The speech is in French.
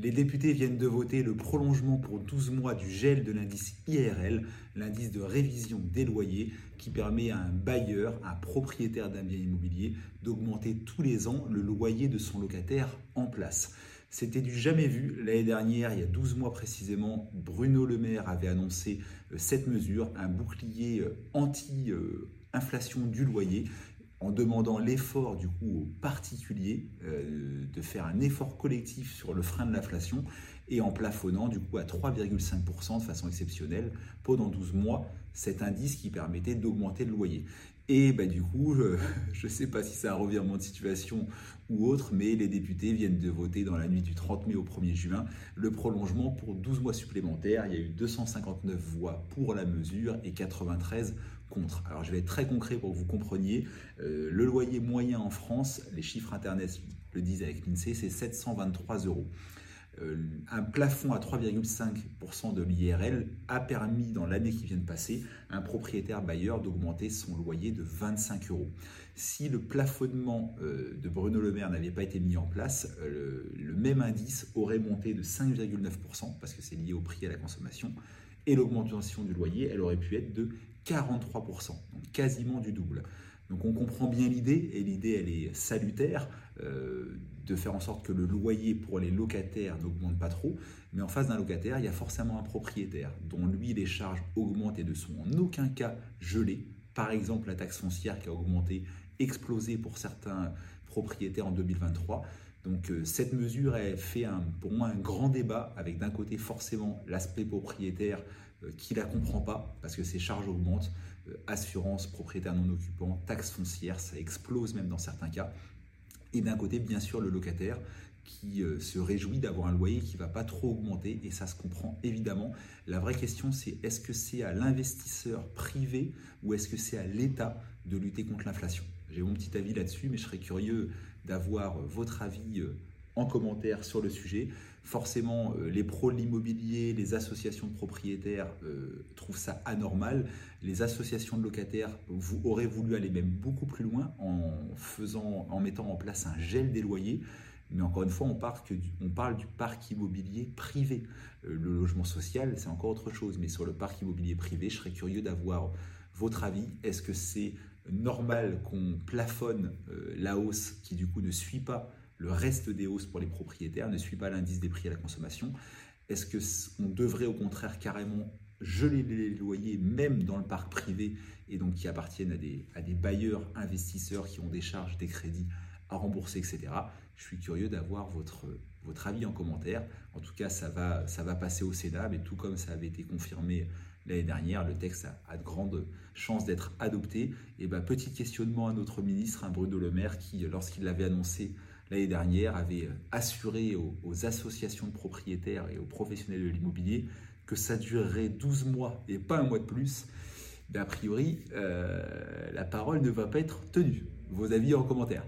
Les députés viennent de voter le prolongement pour 12 mois du gel de l'indice IRL, l'indice de révision des loyers, qui permet à un bailleur, un propriétaire d'un bien immobilier, d'augmenter tous les ans le loyer de son locataire en place. C'était du jamais vu. L'année dernière, il y a 12 mois précisément, Bruno Le Maire avait annoncé euh, cette mesure, un bouclier euh, anti-inflation du loyer en demandant l'effort du coup aux particuliers euh, de faire un effort collectif sur le frein de l'inflation et en plafonnant du coup à 3,5% de façon exceptionnelle pendant 12 mois cet indice qui permettait d'augmenter le loyer. Et bah, du coup, je ne sais pas si c'est un revirement de situation ou autre, mais les députés viennent de voter dans la nuit du 30 mai au 1er juin le prolongement pour 12 mois supplémentaires. Il y a eu 259 voix pour la mesure et 93 contre. Alors je vais être très concret pour que vous compreniez. Euh, le loyer moyen en France, les chiffres internet le disent avec l'INSEE, c'est 723 euros. Euh, un plafond à 3,5% de l'IRL a permis dans l'année qui vient de passer un propriétaire bailleur d'augmenter son loyer de 25 euros. Si le plafonnement euh, de Bruno Le Maire n'avait pas été mis en place, le même indice aurait monté de 5,9% parce que c'est lié au prix à la consommation et l'augmentation du loyer, elle aurait pu être de 43%, donc quasiment du double. Donc on comprend bien l'idée, et l'idée elle est salutaire, euh, de faire en sorte que le loyer pour les locataires n'augmente pas trop, mais en face d'un locataire, il y a forcément un propriétaire dont lui les charges augmentent et ne sont en aucun cas gelées. Par exemple la taxe foncière qui a augmenté, explosé pour certains propriétaires en 2023. Donc euh, cette mesure a fait pour moi un grand débat avec d'un côté forcément l'aspect propriétaire euh, qui la comprend pas parce que ses charges augmentent, assurance, propriétaire non occupant, taxes foncières, ça explose même dans certains cas. Et d'un côté, bien sûr, le locataire qui euh, se réjouit d'avoir un loyer qui ne va pas trop augmenter et ça se comprend évidemment. La vraie question c'est est-ce que c'est à l'investisseur privé ou est-ce que c'est à l'État de lutter contre l'inflation? J'ai mon petit avis là-dessus mais je serais curieux d'avoir votre avis en commentaire sur le sujet. Forcément, euh, les pros de l'immobilier, les associations de propriétaires euh, trouvent ça anormal. Les associations de locataires vous auraient voulu aller même beaucoup plus loin en faisant, en mettant en place un gel des loyers. Mais encore une fois, on parle, du parc immobilier privé. Euh, le logement social, c'est encore autre chose. Mais sur le parc immobilier privé, je serais curieux d'avoir votre avis. Est-ce que c'est normal qu'on plafonne la hausse qui du coup ne suit pas le reste des hausses pour les propriétaires ne suit pas l'indice des prix à la consommation Est-ce qu'on devrait au contraire carrément geler les loyers même dans le parc privé et donc qui appartiennent à des, bailleurs investisseurs qui ont des charges, des crédits à rembourser, etc. Je suis curieux d'avoir votre, avis en commentaire. En tout cas, ça va, passer au Sénat, mais tout comme ça avait été confirmé l'année dernière, le texte a, de grandes chances d'être adopté. Et ben, petit questionnement à notre ministre, un Bruno Le Maire, qui, lorsqu'il l'avait annoncé l'année dernière, avait assuré aux, associations de propriétaires et aux professionnels de l'immobilier que ça durerait 12 mois et pas un mois de plus. A priori, euh, la parole ne va pas être tenue. Vos avis en commentaire.